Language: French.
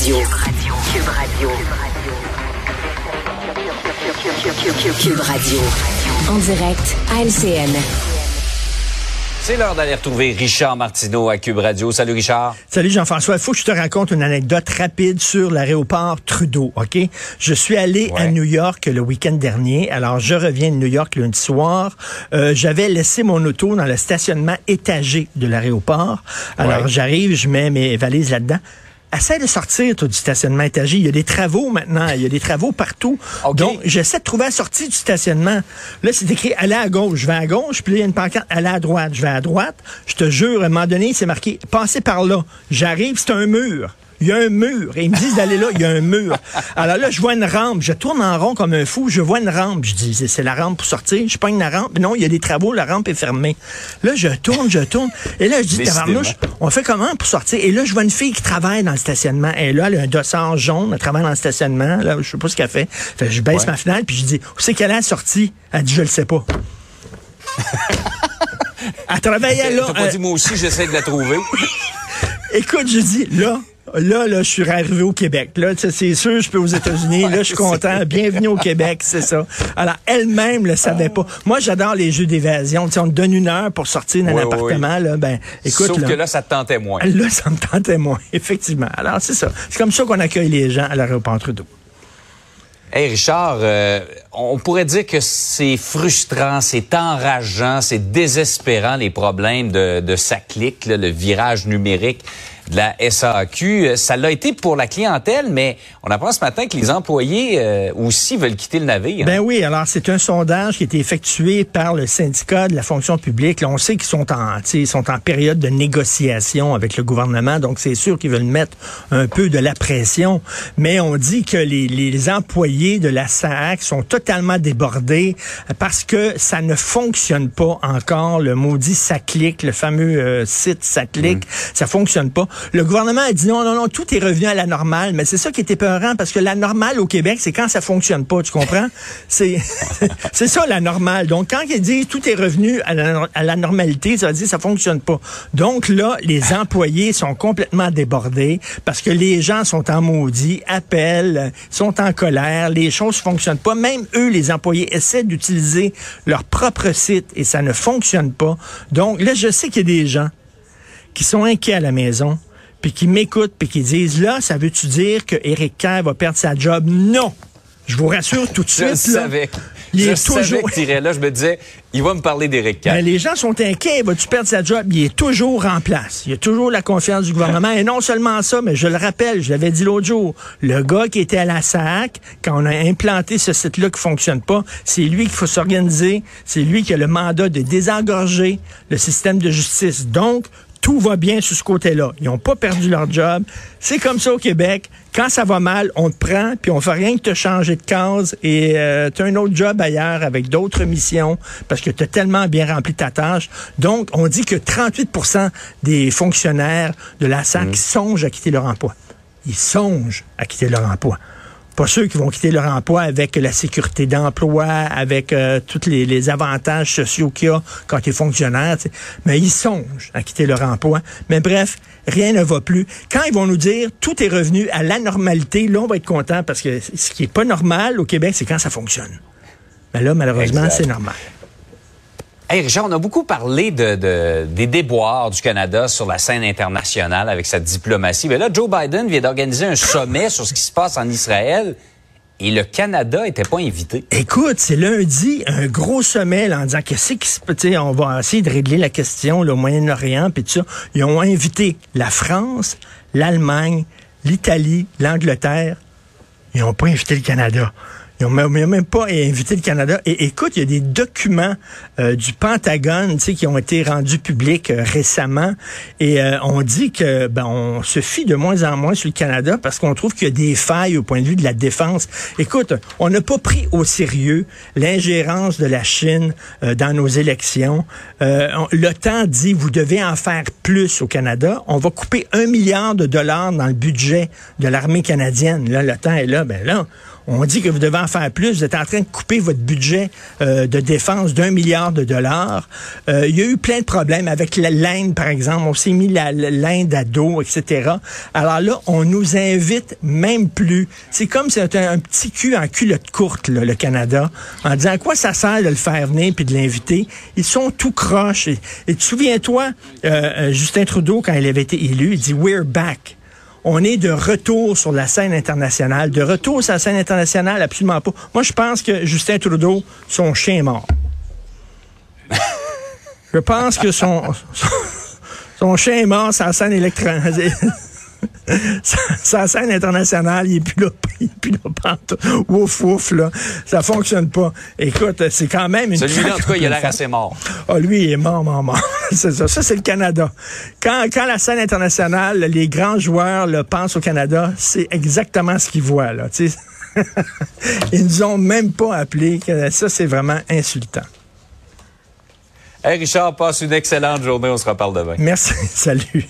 Radio. Cube Radio. Cube Radio. En direct à LCN. C'est l'heure d'aller retrouver Richard Martineau à Cube Radio. Salut Richard. Salut Jean-François. Il faut que je te raconte une anecdote rapide sur l'aéroport Trudeau, OK? Je suis allé à New York le week-end dernier. Alors, je reviens de New York lundi soir. Euh, J'avais laissé mon auto dans le stationnement étagé de l'aéroport. Alors, j'arrive, je mets mes valises là-dedans. Essaie de sortir toi, du stationnement étagé. Il y a des travaux maintenant. Il y a des travaux partout. Donc, j'essaie de trouver la sortie du stationnement. Là, c'est écrit aller à gauche. Je vais à gauche. Puis là, il y a une pancarte aller à droite. Je vais à droite. Je te jure, à un moment donné, c'est marqué passer par là. J'arrive, c'est un mur. Il y a un mur. Et ils me disent d'aller là, il y a un mur. Alors là, je vois une rampe. Je tourne en rond comme un fou. Je vois une rampe. Je dis, c'est la rampe pour sortir. Je pogne la rampe. Non, il y a des travaux. La rampe est fermée. Là, je tourne, je tourne. Et là, je dis, tabarnouche, on fait comment pour sortir? Et là, je vois une fille qui travaille dans le stationnement. Et là, elle a un dossard jaune. Elle travaille dans le stationnement. Là, je sais pas ce qu'elle fait. fait je baisse ma fenêtre puis je dis, où c'est qu'elle a sorti? Elle dit, je le sais pas. elle travaillait là. T'as pas dit, moi aussi, j'essaie de la trouver. Écoute, je dis, là, Là, là, je suis arrivé au Québec. Là, c'est sûr, je peux aux États-Unis. là, je suis content. Bienvenue au Québec, c'est ça. Alors, elle-même le savait pas. Moi, j'adore les jeux d'évasion. On te donne une heure pour sortir d'un appartement. Là, ben, écoute. Sauf que là, ça te tentait moins. Là, ça me tentait moins, effectivement. Alors, c'est ça. C'est comme ça qu'on accueille les gens à l'aéroport Trudeau. Hey Richard, euh, on pourrait dire que c'est frustrant, c'est enrageant, c'est désespérant les problèmes de, de sa clique, le virage numérique de la SAQ. Ça l'a été pour la clientèle, mais on apprend ce matin que les employés euh, aussi veulent quitter le navire. Ben oui, alors c'est un sondage qui a été effectué par le syndicat de la fonction publique. Là, on sait qu'ils sont en, ils sont en période de négociation avec le gouvernement, donc c'est sûr qu'ils veulent mettre un peu de la pression. Mais on dit que les, les employés de la SAC sont totalement débordés parce que ça ne fonctionne pas encore. Le maudit SACLIC, le fameux euh, site SACLIC, mmh. ça fonctionne pas. Le gouvernement a dit non, non, non, tout est revenu à la normale, mais c'est ça qui était peurant parce que la normale au Québec, c'est quand ça fonctionne pas, tu comprends? c'est, c'est ça la normale. Donc, quand ils disent tout est revenu à la, normalité, ça veut dire ça fonctionne pas. Donc là, les employés sont complètement débordés parce que les gens sont en maudit, appellent, sont en colère, les choses fonctionnent pas. Même eux, les employés, essaient d'utiliser leur propre site et ça ne fonctionne pas. Donc là, je sais qu'il y a des gens qui sont inquiets à la maison, puis qui m'écoutent, puis qui disent, là, ça veut-tu dire que Eric Kerr va perdre sa job? Non! Je vous rassure tout de suite. Je savais. Il je est savais que là. Je me disais, il va me parler d'Éric Kerr. Ben, les gens sont inquiets. Va-tu perdre sa job? Il est toujours en place. Il a toujours la confiance du gouvernement. Et non seulement ça, mais je le rappelle, je l'avais dit l'autre jour, le gars qui était à la SAC, quand on a implanté ce site-là qui fonctionne pas, c'est lui qu'il faut s'organiser. C'est lui qui a le mandat de désengorger le système de justice. Donc, tout va bien sur ce côté-là. Ils n'ont pas perdu leur job. C'est comme ça au Québec. Quand ça va mal, on te prend, puis on fait rien que te changer de case et euh, tu as un autre job ailleurs avec d'autres missions parce que tu as tellement bien rempli ta tâche. Donc, on dit que 38% des fonctionnaires de la SAC mmh. songent à quitter leur emploi. Ils songent à quitter leur emploi pas ceux qui vont quitter leur emploi avec la sécurité d'emploi, avec euh, tous les, avantages sociaux qu'il y a quand ils sont fonctionnaires, mais ils songent à quitter leur emploi. Mais bref, rien ne va plus. Quand ils vont nous dire tout est revenu à la normalité, là, on va être content parce que ce qui est pas normal au Québec, c'est quand ça fonctionne. Mais là, malheureusement, c'est normal. Hey Richard, on a beaucoup parlé de, des déboires du Canada sur la scène internationale avec sa diplomatie. Mais là, Joe Biden vient d'organiser un sommet sur ce qui se passe en Israël. Et le Canada était pas invité. Écoute, c'est lundi, un gros sommet là, en disant qu'est-ce qui se peut, on va essayer de régler la question au Moyen-Orient, puis tout ça. Ils ont invité la France, l'Allemagne, l'Italie, l'Angleterre. Ils n'ont pas invité le Canada. Ils n'ont même pas invité le Canada. Et écoute, il y a des documents euh, du Pentagone qui ont été rendus publics euh, récemment. Et euh, on dit que ben, on se fie de moins en moins sur le Canada parce qu'on trouve qu'il y a des failles au point de vue de la défense. Écoute, on n'a pas pris au sérieux l'ingérence de la Chine dans nos élections. L'OTAN dit, vous devez en faire plus au Canada. On va couper un milliard de dollars dans le budget de l'armée canadienne. Là, l'OTAN est là. Ben là, On dit que vous devez en faire plus. Vous êtes en train de couper votre budget euh, de défense d'un milliard de dollars. Euh, il y a eu plein de problèmes avec l'Inde, par exemple. On s'est mis l'Inde à dos, etc. Alors là, on nous invite même plus. C'est comme si c'était un, petit cul en culotte courte, le Canada, en disant à quoi ça sert de le faire venir puis de l'inviter. Ils sont tout croches. Et, et souviens-toi, euh, Justin Trudeau, quand il avait été élu, il dit « We're back » on est de retour sur la scène internationale. De retour sur la scène internationale, absolument pas. Moi, je pense que Justin Trudeau, son chien est mort. je pense que son, son, chien est mort sur la scène électronique. sa, scène internationale, il est plus là, il est plus là, ouf, ouf, là. Ça fonctionne pas. Écoute, c'est quand même une Celui-là, en tout cas, il a l'air assez mort. Ah, lui, il est mort, mort, mort. c'est ça. Ça, c'est le Canada. Quand, quand la scène internationale, les grands joueurs le pensent au Canada, c'est exactement ce qu'ils voient, là. Ils nous ont même pas appelé. Ça, c'est vraiment insultant. Hey Richard, passe une excellente journée. On se reparle demain. Merci. Salut.